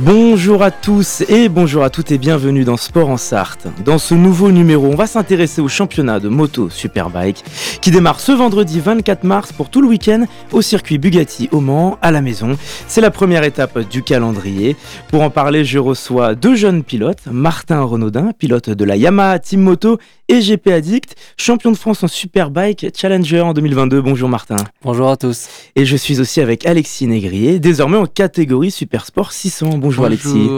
Bonjour à tous et bonjour à toutes et bienvenue dans Sport en Sarthe. Dans ce nouveau numéro, on va s'intéresser au championnat de moto Superbike qui démarre ce vendredi 24 mars pour tout le week-end au circuit Bugatti au Mans à la maison. C'est la première étape du calendrier. Pour en parler, je reçois deux jeunes pilotes, Martin Renaudin, pilote de la Yamaha Team Moto et GP Addict, champion de France en Superbike Challenger en 2022. Bonjour Martin. Bonjour à tous. Et je suis aussi avec Alexis Négrier, désormais en catégorie Supersport 600. Bonjour, Alexis.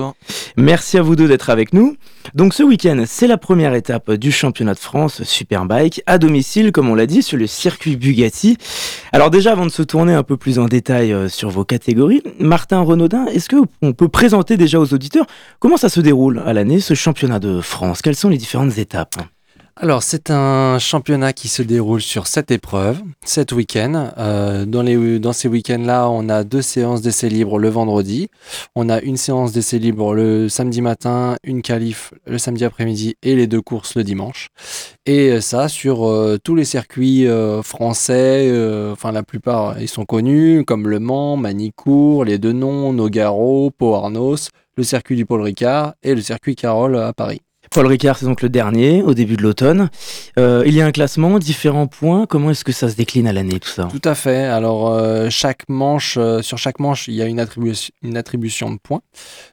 Merci à vous deux d'être avec nous. Donc ce week-end, c'est la première étape du championnat de France Superbike à domicile, comme on l'a dit, sur le circuit Bugatti. Alors déjà, avant de se tourner un peu plus en détail euh, sur vos catégories, Martin Renaudin, est-ce qu'on peut présenter déjà aux auditeurs comment ça se déroule à l'année, ce championnat de France? Quelles sont les différentes étapes? Alors, c'est un championnat qui se déroule sur sept épreuves, sept week-ends. Euh, dans, ces week-ends-là, on a deux séances d'essais libres le vendredi. On a une séance d'essais libres le samedi matin, une qualif le samedi après-midi et les deux courses le dimanche. Et ça sur euh, tous les circuits euh, français, enfin la plupart ils sont connus, comme Le Mans, Manicourt, les Deux Noms, Nogaro, Pau Arnos, le circuit du Paul Ricard et le circuit Carole à Paris. Paul Ricard, c'est donc le dernier, au début de l'automne. Euh, il y a un classement, différents points. Comment est-ce que ça se décline à l'année, tout ça? Tout à fait. Alors, euh, chaque manche, euh, sur chaque manche, il y a une, une attribution de points.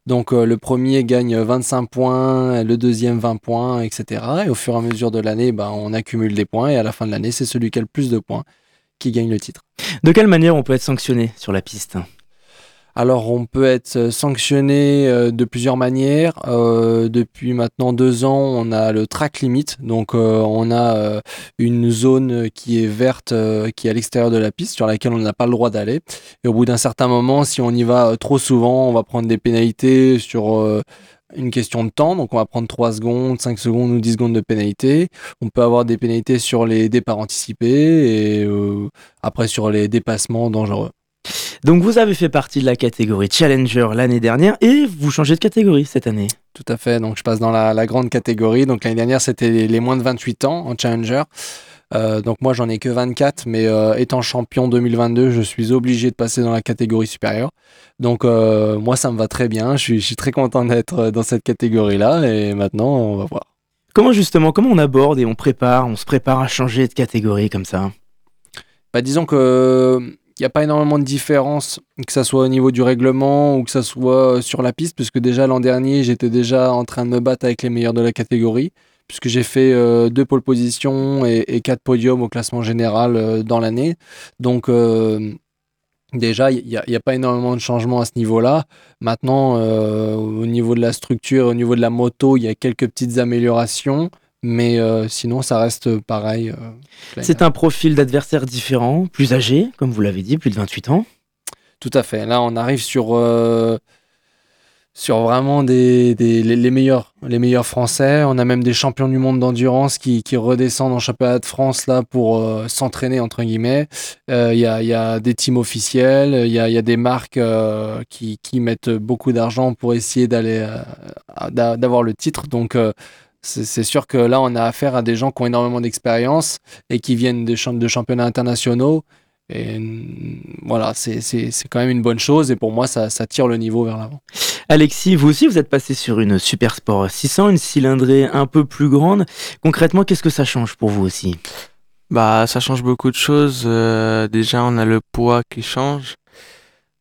Donc, le premier gagne 25 points, le deuxième 20 points, etc. Et au fur et à mesure de l'année, ben, on accumule des points. Et à la fin de l'année, c'est celui qui a le plus de points qui gagne le titre. De quelle manière on peut être sanctionné sur la piste? Alors on peut être sanctionné euh, de plusieurs manières. Euh, depuis maintenant deux ans, on a le track limit. Donc euh, on a une zone qui est verte, qui est à l'extérieur de la piste, sur laquelle on n'a pas le droit d'aller. Et au bout d'un certain moment, si on y va trop souvent, on va prendre des pénalités sur une question de temps, donc on va prendre 3 secondes, 5 secondes ou 10 secondes de pénalité. On peut avoir des pénalités sur les départs anticipés et après sur les dépassements dangereux. Donc vous avez fait partie de la catégorie Challenger l'année dernière et vous changez de catégorie cette année. Tout à fait, donc je passe dans la, grande catégorie. Donc l'année dernière c'était les, moins de 28 ans en Challenger. Euh, donc moi j'en ai que 24, mais euh, étant champion 2022, je suis obligé de passer dans la catégorie supérieure. Donc euh, moi ça me va très bien, je suis, très content d'être dans cette catégorie-là et maintenant on va voir. Comment justement, comment on aborde et on prépare, on se prépare à changer de catégorie comme ça? Bah, Disons que n'y a pas énormément de différence, que ce soit au niveau du règlement ou que ce soit sur la piste, puisque déjà l'an dernier, j'étais déjà en train de me battre avec les meilleurs de la catégorie, puisque j'ai fait euh, deux pôles positions et, quatre podiums au classement général euh, dans l'année. Donc, euh, déjà, il n'y a, pas énormément de changements à ce niveau-là. Maintenant, au niveau de la structure, au niveau de la moto, il y a quelques petites améliorations. Mais euh, sinon, ça reste pareil. Euh, c'est un profil d'adversaire différent, plus âgé, comme vous l'avez dit, plus de 28 ans. Tout à fait. Là, on arrive sur, euh, sur vraiment des, les, meilleurs, les meilleurs Français. On a même des champions du monde d'endurance qui, qui, redescendent en championnat de France là pour s'entraîner, entre guillemets. Il y, a, y, a, des teams officiels, il y a, y a, des marques qui, qui, mettent beaucoup d'argent pour essayer d'aller d'avoir le titre. Donc, c'est sûr que là, on a affaire à des gens qui ont énormément d'expérience et qui viennent de, de championnats internationaux. Et voilà, c'est quand même une bonne chose et pour moi, ça, tire le niveau vers l'avant. Alexis, vous aussi, vous êtes passé sur une Super Sport 600, une cylindrée un peu plus grande. Concrètement, qu'est-ce que ça change pour vous aussi? Bah, ça change beaucoup de choses. Euh, déjà, on a le poids qui change,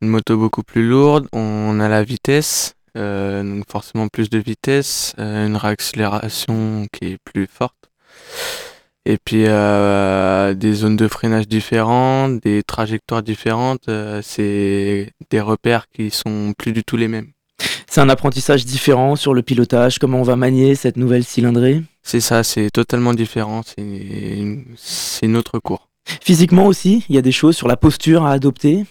une moto beaucoup plus lourde, on a la vitesse. Euh, donc forcément plus de vitesse, euh, une réaccélération qui est plus forte. Et puis euh, des zones de freinage différentes, des trajectoires différentes, c'est des repères qui sont plus du tout les mêmes. C'est un apprentissage différent sur le pilotage, comment on va manier cette nouvelle cylindrée? C'est ça, c'est totalement différent, c'est une autre cours. Physiquement aussi, il y a des choses sur la posture à adopter?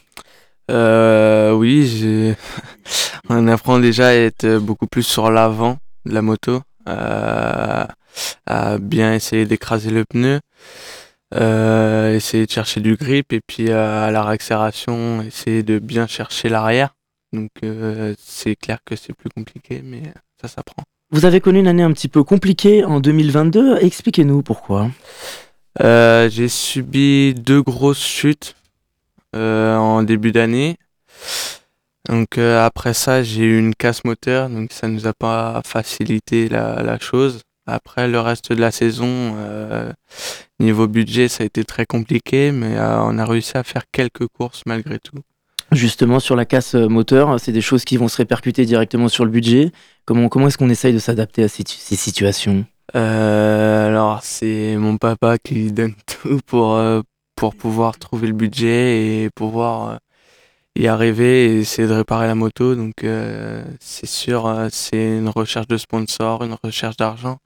Euh, oui, on apprend déjà à être beaucoup plus sur l'avant de la moto, à, à bien essayer d'écraser le pneu, euh, essayer de chercher du grip et puis euh, à la réaccélération, essayer de bien chercher l'arrière. Donc c'est clair que c'est plus compliqué, mais ça s'apprend. Vous avez connu une année un petit peu compliquée en 2022. Expliquez-nous pourquoi. J'ai subi deux grosses chutes en début d'année. Donc euh, après ça, j'ai eu une casse moteur, donc ça nous a pas facilité la, la chose. Après le reste de la saison, euh, niveau budget, ça a été très compliqué, mais euh, on a réussi à faire quelques courses malgré tout. Justement, sur la casse euh, moteur, c'est des choses qui vont se répercuter directement sur le budget. Comment, comment est-ce qu'on essaye de s'adapter à ces, ces situations? Euh, alors c'est mon papa qui donne tout pour, euh, pour pouvoir trouver le budget et pouvoir euh, y arriver et essayer de réparer la moto. Donc euh, c'est sûr, euh, c'est une recherche de sponsor, une recherche d'argent.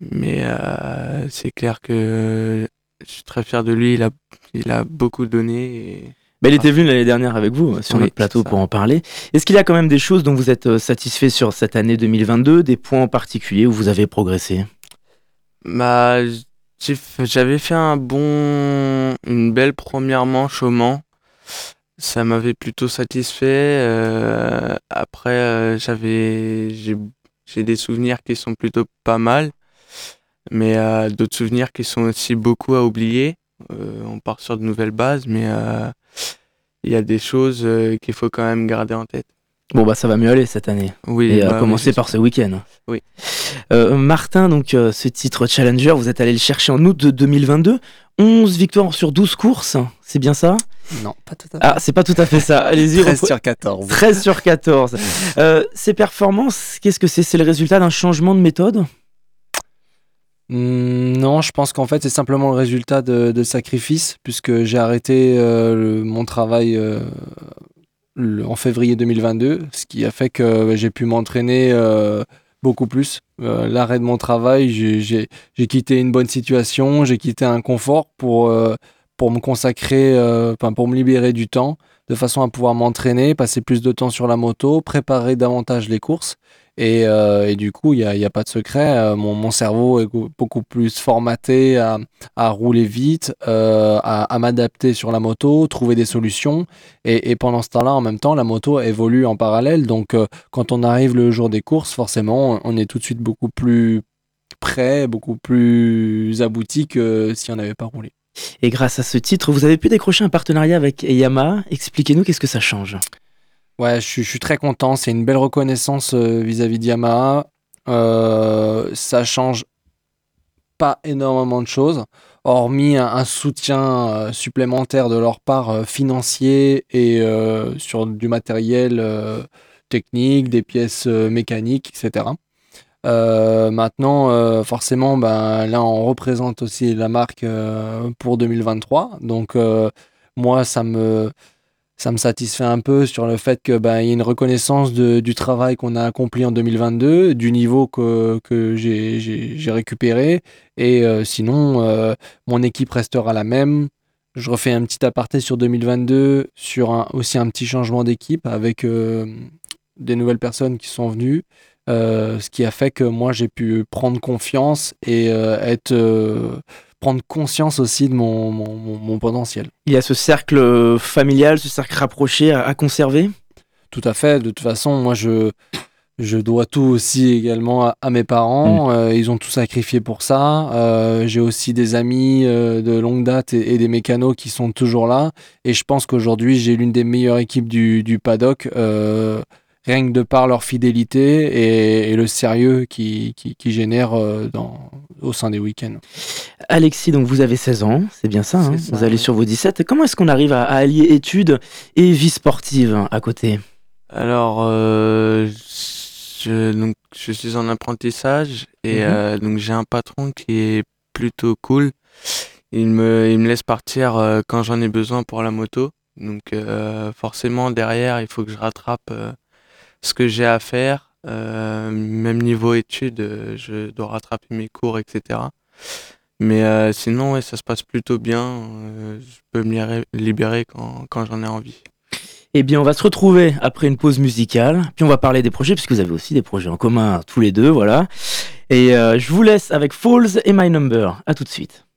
Mais euh, c'est clair que je suis très fier de lui, il a, il a beaucoup donné. Et... Bah, il était venu l'année dernière avec vous sur Oui, notre plateau pour en parler. Est-ce qu'il y a quand même des choses dont vous êtes satisfait sur cette année 2022, des points en particulier où vous avez progressé? Bah, j'avais fait un bon, une belle première manche au Mans. Ça m'avait plutôt satisfait. euh, après, euh, j'avais, j'ai, des souvenirs qui sont plutôt pas mal, mais euh, d'autres souvenirs qui sont aussi beaucoup à oublier. On part sur de nouvelles bases, mais il y a des choses qu'il faut quand même garder en tête. Bon, bah ça va mieux aller cette année. Oui, Et bah, commencer par ce week-end. Oui. Euh, Martin, donc euh, ce titre Challenger, vous êtes allé le chercher en août de 2022. 11 victoires sur 12 courses, c'est bien ça? Non, pas tout à fait. Ah, c'est pas tout à fait ça. Allez-y, 13 repre- sur 14. 13 sur 14. Euh, ces performances, qu'est-ce que c'est? C'est le résultat d'un changement de méthode? Hmm, non, je pense qu'en fait, c'est simplement le résultat de, de sacrifices, puisque j'ai arrêté euh, le- mon travail euh, le- en février 2022, ce qui a fait que bah, j'ai pu m'entraîner beaucoup plus. Euh, L'arrêt de mon travail, j'ai- quitté une bonne situation, j'ai quitté un confort pour, euh, me consacrer, euh, pour me libérer du temps, de façon à pouvoir m'entraîner, passer plus de temps sur la moto, préparer davantage les courses. Et, euh, et du coup, il n'y a, a pas de secret. euh, mon, cerveau est beaucoup plus formaté à, rouler vite, euh, à, m'adapter sur la moto, trouver des solutions. Et, et pendant ce temps-là, en même temps, la moto évolue en parallèle. Donc, quand on arrive le jour des courses, forcément, on est tout de suite beaucoup plus prêt, beaucoup plus abouti que si on n'avait pas roulé. Et grâce à ce titre, vous avez pu décrocher un partenariat avec Yamaha. Expliquez-nous qu'est-ce que ça change. Ouais, je suis, très content. C'est une belle reconnaissance euh, vis-à-vis de Yamaha. Euh, ça change pas énormément de choses, hormis un, soutien euh, supplémentaire de leur part financier et sur du matériel technique, des pièces mécaniques, etc. Maintenant, forcément, ben, là, on représente aussi la marque pour 2023. Donc, moi, ça me, ça me satisfait un peu sur le fait que ben, y ait une reconnaissance de- du travail qu'on a accompli en 2022, du niveau que, que j'ai- récupéré. Et euh, sinon, euh, mon équipe restera la même. Je refais un petit aparté sur 2022, sur un- aussi un petit changement d'équipe avec euh, des nouvelles personnes qui sont venues. ce qui a fait que moi j'ai pu prendre confiance et être prendre conscience aussi de mon, mon- potentiel. Il y a ce cercle familial, ce cercle rapproché à, à conserver? Tout à fait. De toute façon, moi, je, je dois tout aussi également à, à mes parents. Euh, ils ont tout sacrifié pour ça. Euh, J'ai aussi des amis euh, de longue date et, et des mécanos qui sont toujours là. Et je pense qu'aujourd'hui, j'ai l'une des meilleures équipes du, du paddock. Rien que de par leur fidélité et, et le sérieux qui, qui, qui génère euh, dans, au sein des week-ends. Alexis, donc vous avez 16 ans, c'est bien ça, hein ça, Vous allez sur vos 17. Comment est-ce qu'on arrive à, à allier études et vie sportive à côté? Alors, euh, je, donc, je suis en apprentissage et Mhm. euh, donc j'ai un patron qui est plutôt cool. Il me, il me laisse partir euh, quand j'en ai besoin pour la moto. Donc euh, forcément derrière, il faut que je rattrape euh, ce que j'ai à faire. Euh, même niveau études, euh, je dois rattraper mes cours, etc. Mais euh, sinon, ça se passe plutôt bien. Je peux me libérer- quand, quand j'en ai envie. Eh bien, on va se retrouver après une pause musicale, puis on va parler des projets, puisque vous avez aussi des projets en commun tous les deux, voilà. Et je vous laisse avec Falls et My Number. À tout de suite.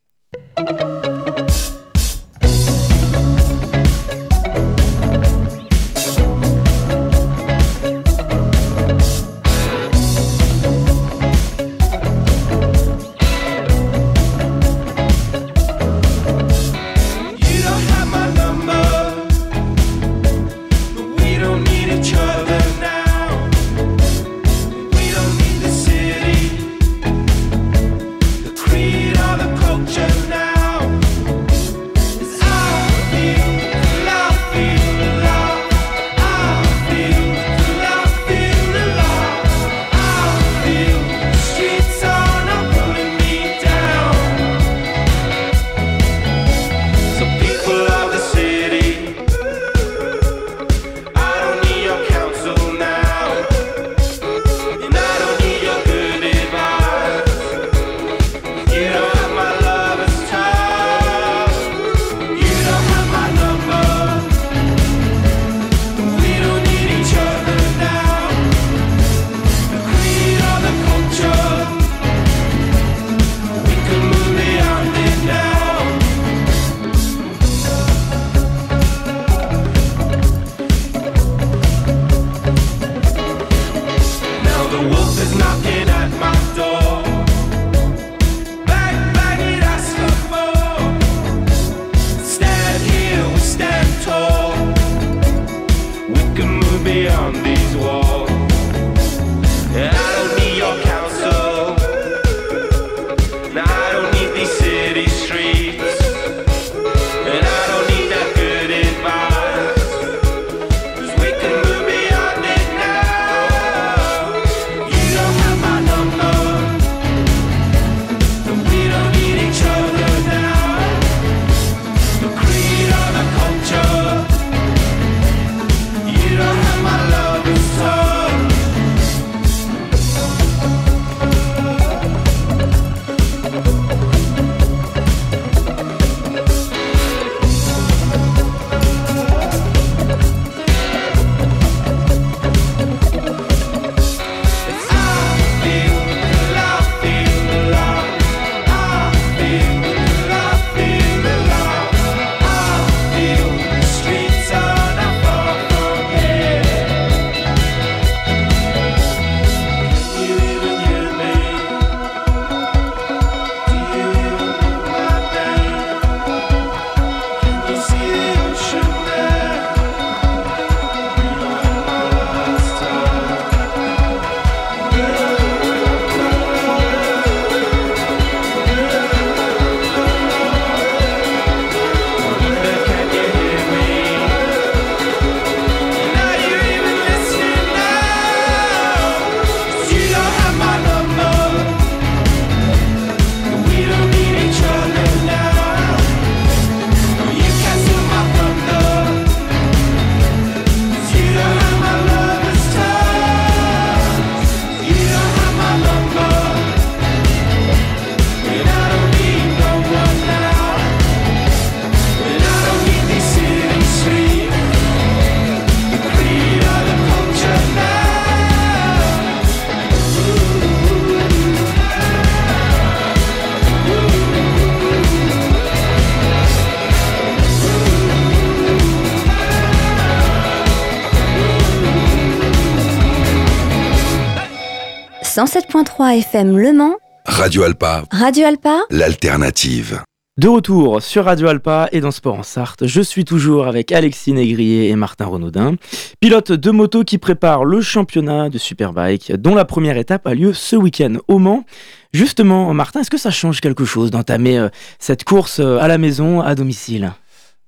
107.3 FM Le Mans, Radio Alpa, Radio Alpa, l'alternative. De retour sur Radio Alpa et dans Sport en Sarthe, je suis toujours avec Alexis Négrier et Martin Renaudin, pilotes de moto qui préparent le championnat de Superbike, dont la première étape a lieu ce week-end au Mans. Justement, Martin, est-ce que ça change quelque chose d'entamer euh, cette course euh, à la maison, à domicile?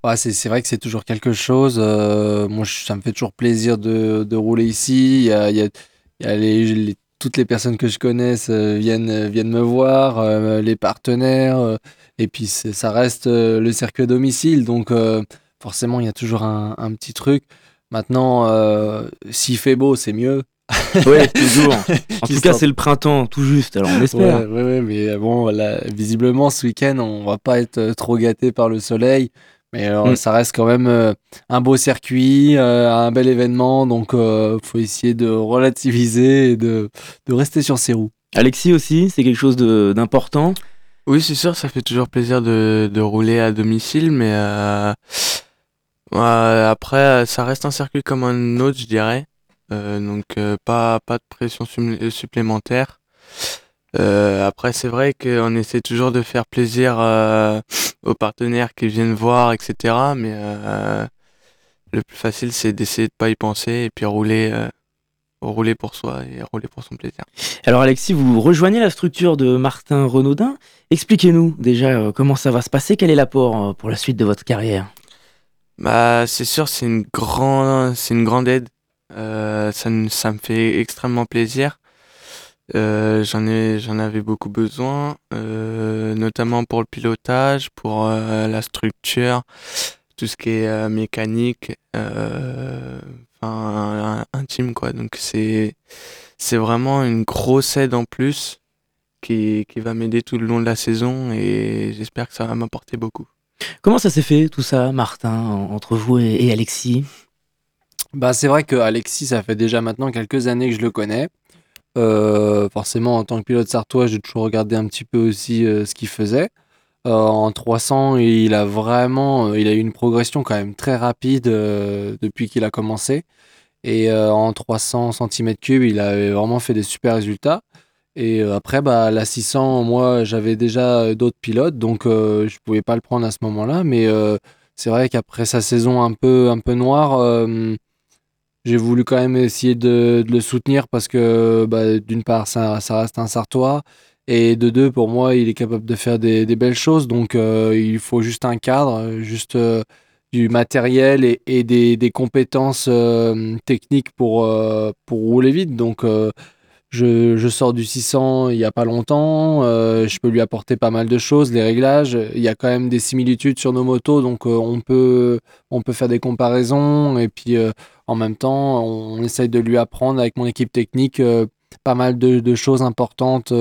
Ouais, c'est, c'est vrai que c'est toujours quelque chose. Euh, moi, ça me fait toujours plaisir de, de rouler ici. Il y a, il y a- il y a les, les- toutes les personnes que je connaisse euh, viennent, euh, viennent me voir, euh, les partenaires. et puis, ça reste le circuit à domicile. Donc, forcément, il y a toujours un, un petit truc. Maintenant, euh, s'il fait beau, c'est mieux. Ouais, toujours. En tout cas, c'est le printemps, tout juste, alors on espère. Ouais, ouais, mais bon, visiblement, ce week-end, on va pas être trop gâté par le soleil. Mais euh, Mm. ça reste quand même euh, un beau circuit, euh, un bel événement, donc il faut essayer de relativiser et de, de rester sur ses roues. Alexis aussi, c'est quelque chose de- d'important? Oui, c'est sûr, ça fait toujours plaisir de, de rouler à domicile, mais euh, après, ça reste un circuit comme un autre, je dirais. Euh, donc, euh, pas, pas de pression supplémentaire. Euh, après, c'est vrai qu'on essaie toujours de faire plaisir euh, aux partenaires qui viennent voir, etc. Mais euh, le plus facile, c'est d'essayer de pas y penser et puis rouler, rouler pour soi et rouler pour son plaisir. Alors Alexis, vous rejoignez la structure de Martin Renaudin. Expliquez-nous déjà comment ça va se passer, quel est l'apport pour la suite de votre carrière? Bah, c'est sûr, c'est une grande, c'est une grande aide. Ça, ça me fait extrêmement plaisir. Euh, j'en ai, j'en avais beaucoup besoin, euh, notamment pour le pilotage, pour euh, la structure, tout ce qui est euh, mécanique, enfin, un- intime quoi. Donc c'est, c'est vraiment une grosse aide en plus qui, qui va m'aider tout le long de la saison et j'espère que ça va m'apporter beaucoup. Comment ça s'est fait tout ça, Martin, en- entre vous et, et Alexis? Bah, c'est vrai que Alexis, ça fait déjà maintenant quelques années que je le connais. Euh, forcément, en tant que pilote sartois, j'ai toujours regardé un petit peu aussi euh, ce qu'il faisait. Euh, en 300, il a vraiment, il a eu une progression quand même très rapide depuis qu'il a commencé. Et en 300 cm3, il avait vraiment fait des super résultats. Et après, bah, la 600, moi, j'avais déjà d'autres pilotes, donc euh, je pouvais pas le prendre à ce moment-là. Mais c'est vrai qu'après sa saison un peu, un peu noire, j'ai voulu quand même essayer de, le soutenir parce que, bah, d'une part, ça, reste un Sartois. Et de deux, pour moi, il est capable de faire des, belles choses. Donc, euh, il faut juste un cadre, juste euh, du matériel et, des, compétences euh, techniques pour, pour rouler vite. Donc, je, sors du 600 il n'y a pas longtemps. euh, je peux lui apporter pas mal de choses, les réglages. Il y a quand même des similitudes sur nos motos. Donc, euh, on, peut, on peut faire des comparaisons. Et puis, euh, en même temps, on, essaye de lui apprendre avec mon équipe technique pas mal de, choses importantes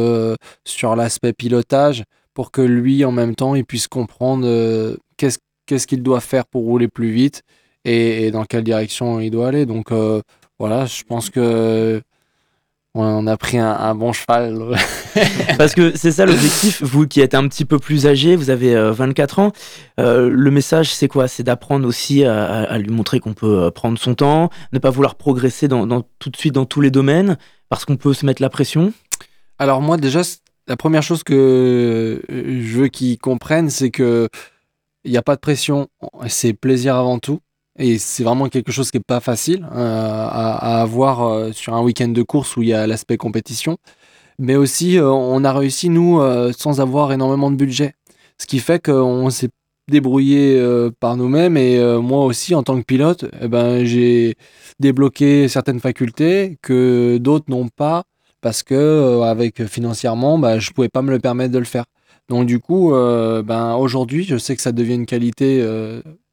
sur l'aspect pilotage pour que lui, en même temps, il puisse comprendre qu'est-ce qu'est-ce qu'il doit faire pour rouler plus vite et, dans quelle direction il doit aller. Donc voilà, je pense que on a pris un, un bon cheval. Parce que c'est ça l'objectif, vous qui êtes un petit peu plus âgé, vous avez euh, 24 ans, euh, le message c'est quoi? C'est d'apprendre aussi à, lui montrer qu'on peut euh, prendre son temps, ne pas vouloir progresser dans, dans- tout de suite dans tous les domaines, parce qu'on peut se mettre la pression? Alors moi déjà, la première chose que euh, je veux qu'ils comprennent, c'est que il n'y a pas de pression, c'est plaisir avant tout. Et c'est vraiment quelque chose qui n'est pas facile euh, à, avoir euh, sur un week-end de course où il y a l'aspect compétition. Mais aussi, euh, on a réussi, nous, sans avoir énormément de budget. Ce qui fait qu'on s'est débrouillé par nous-mêmes. Et moi aussi, en tant que pilote, eh ben, j'ai débloqué certaines facultés que d'autres n'ont pas parce que avec financièrement, bah, je pouvais pas me le permettre de le faire. Donc du coup, ben aujourd'hui, je sais que ça devient une qualité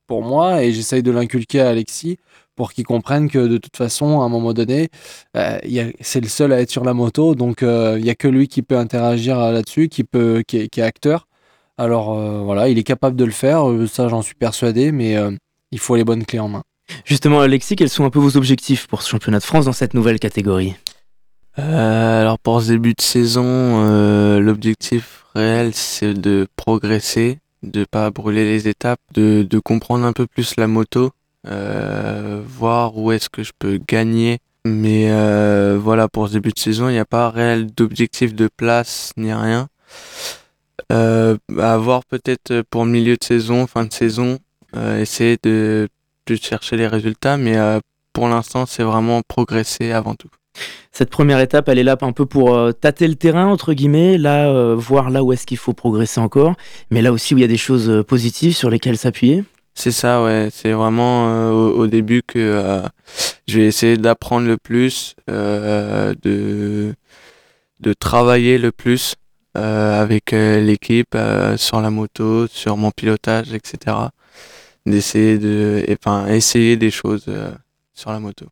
pour moi et j'essaye de l'inculquer à Alexis pour qu'il comprenne que de toute façon, à un moment donné, euh, il y a- c'est le seul à être sur la moto, donc euh, il y a que lui qui peut interagir euh, là-dessus, qui peut, qui est, qui est acteur. Alors euh, voilà, il est capable de le faire, euh, ça j'en suis persuadé, mais euh, il faut les bonnes clés en main. Justement, Alexis, quels sont un peu vos objectifs pour ce championnat de France dans cette nouvelle catégorie? Euh, alors pour ce début de saison, euh, l'objectif réel c'est de progresser, de pas brûler les étapes, de, de comprendre un peu plus la moto, euh, voir où est-ce que je peux gagner. Mais euh, voilà, pour ce début de saison, il n'y a pas réel d'objectif de place ni rien. Euh, à voir peut-être pour milieu de saison, fin de saison, euh, essayer de plus chercher les résultats, mais euh, pour l'instant c'est vraiment progresser avant tout. Cette première étape, elle est là un peu pour euh, tâter le terrain, entre guillemets, là, euh, voir là où est-ce qu'il faut progresser encore, mais là aussi où il y a des choses euh, positives sur lesquelles s'appuyer. C'est ça, ouais. C'est vraiment euh, au, début que je vais essayer d'apprendre le plus, de, de travailler le plus avec l'équipe, sur la moto, sur mon pilotage, etc. D'essayer de, essayer des choses sur la moto.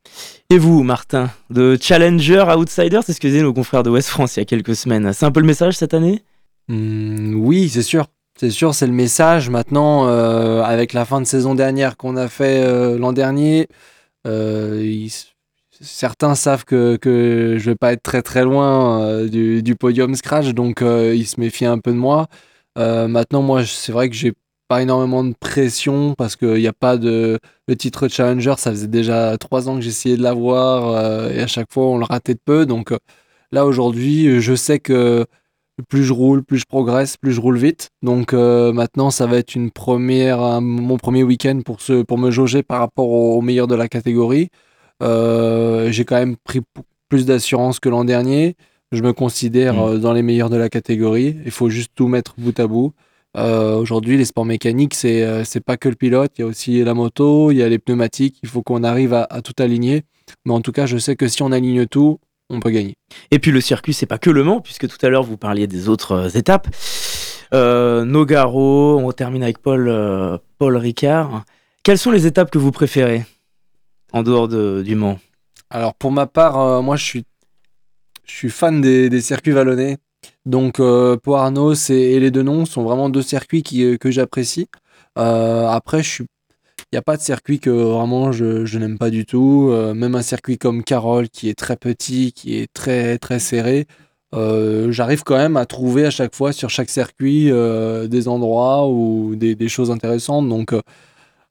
Et vous, Martin, de challenger à outsider, c'est ce que disaient nos confrères de West France il y a quelques semaines? C'est un peu le message cette année? Hmm, oui, c'est sûr. C'est sûr, c'est le message. Maintenant, euh, avec la fin de saison dernière qu'on a fait euh, l'an dernier, euh, certains savent que, que je vais pas être très très loin du, du podium scratch, donc ils se méfient un peu de moi. Maintenant, moi, c'est vrai que j'ai pas énormément de pression parce qu'il n'y a pas de. Le titre challenger, ça faisait déjà trois ans que j'essayais de l'avoir euh, et à chaque fois on le ratait de peu. Donc euh, là, aujourd'hui, je sais que plus je roule, plus je progresse, plus je roule vite. Donc euh, maintenant, ça va être une première, un- mon premier week-end pour, me jauger par rapport aux, aux meilleurs de la catégorie. Euh, J'ai quand même pris plus d'assurance que l'an dernier. Je me considère Mm. euh, dans les meilleurs de la catégorie. Il faut juste tout mettre bout à bout. Euh, Aujourd'hui, les sports mécaniques, c'est euh, c'est pas que le pilote. Il y a aussi la moto, il y a les pneumatiques. Il faut qu'on arrive à, à tout aligner. Mais en tout cas, je sais que si on aligne tout, on peut gagner. Et puis le circuit, c'est pas que le Mans, puisque tout à l'heure vous parliez des autres euh, étapes. Euh, Nogaro, on termine avec Paul, euh, Paul Ricard. Quelles sont les étapes que vous préférez en dehors de- du Mans? Alors pour ma part, euh, moi je suis, je suis fan des, des circuits vallonnés. Donc euh, Pau Arnos et, et les deux noms sont vraiment deux circuits qui, euh, que j'apprécie. Euh, après, il n'y a pas de circuit que vraiment je, je n'aime pas du tout. Même un circuit comme Carole qui est très petit, qui est très très serré. J'arrive quand même à trouver à chaque fois sur chaque circuit des endroits ou des, des choses intéressantes. Donc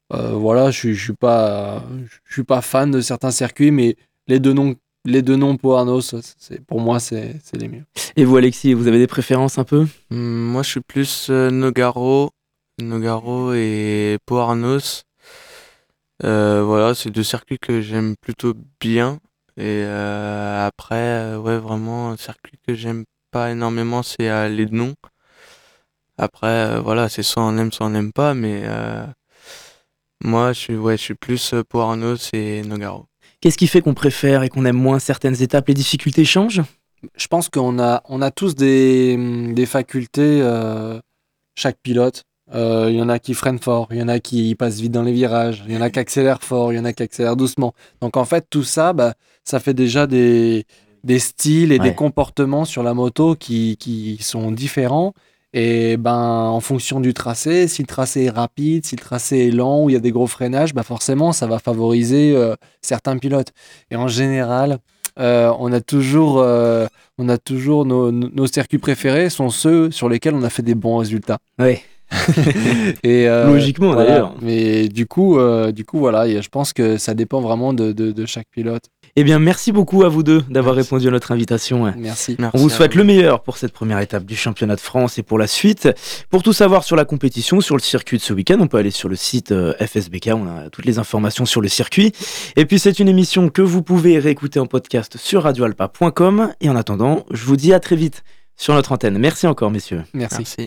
voilà, je, suis- je suis pas, je suis pas fan de certains circuits, mais les deux noms, les deux noms pour Arnos, c'est pour moi c'est les mieux. Et vous, Alexis, vous avez des préférences un peu? Hum, Moi, je suis plus euh, Nogaro, Nogaro et Pau Arnos. Euh, voilà, c'est deux circuits que j'aime plutôt bien. Et euh, après, euh, ouais, vraiment, un circuit que j'aime pas énormément, c'est euh, les noms. Après, euh, voilà, c'est soit on aime, soit on n'aime pas, mais euh, moi, je suis, ouais, je suis plus euh, Pau Arnos et Nogaro. Qu'est-ce qui fait qu'on préfère et qu'on aime moins certaines étapes? Les difficultés changent? Je pense qu'on a, on a tous des, des facultés, euh, chaque pilote. Euh, Il y en a qui freinent fort, il y en a qui passent vite dans les virages, il y en a qui accélèrent fort, il y en a qui accélèrent doucement. Donc en fait, tout ça, bah, ça fait déjà des, des styles et Ouais. des comportements sur la moto qui, qui sont différents. Et ben, en fonction du tracé, si le tracé est rapide, si le tracé est lent, ou il y a des gros freinages, bah forcément, ça va favoriser euh, certains pilotes. Et en général, euh, on a toujours, euh, nos, circuits préférés sont ceux sur lesquels on a fait des bons résultats. Et euh, Logiquement, voilà. d'ailleurs. Mais du coup, euh, du coup, voilà, et je pense que ça dépend vraiment de, de- de chaque pilote. Eh bien, merci beaucoup à vous deux d'avoir répondu à notre invitation. ouais. Merci. Merci On vous souhaite le meilleur pour cette première étape du championnat de France et pour la suite. Pour tout savoir sur la compétition, sur le circuit de ce week-end, on peut aller sur le site euh, FSBK, on a toutes les informations sur le circuit. Et puis c'est une émission que vous pouvez réécouter en podcast sur radioalpa.com. Et en attendant, je vous dis à très vite sur notre antenne. Merci encore, messieurs. Merci. Merci.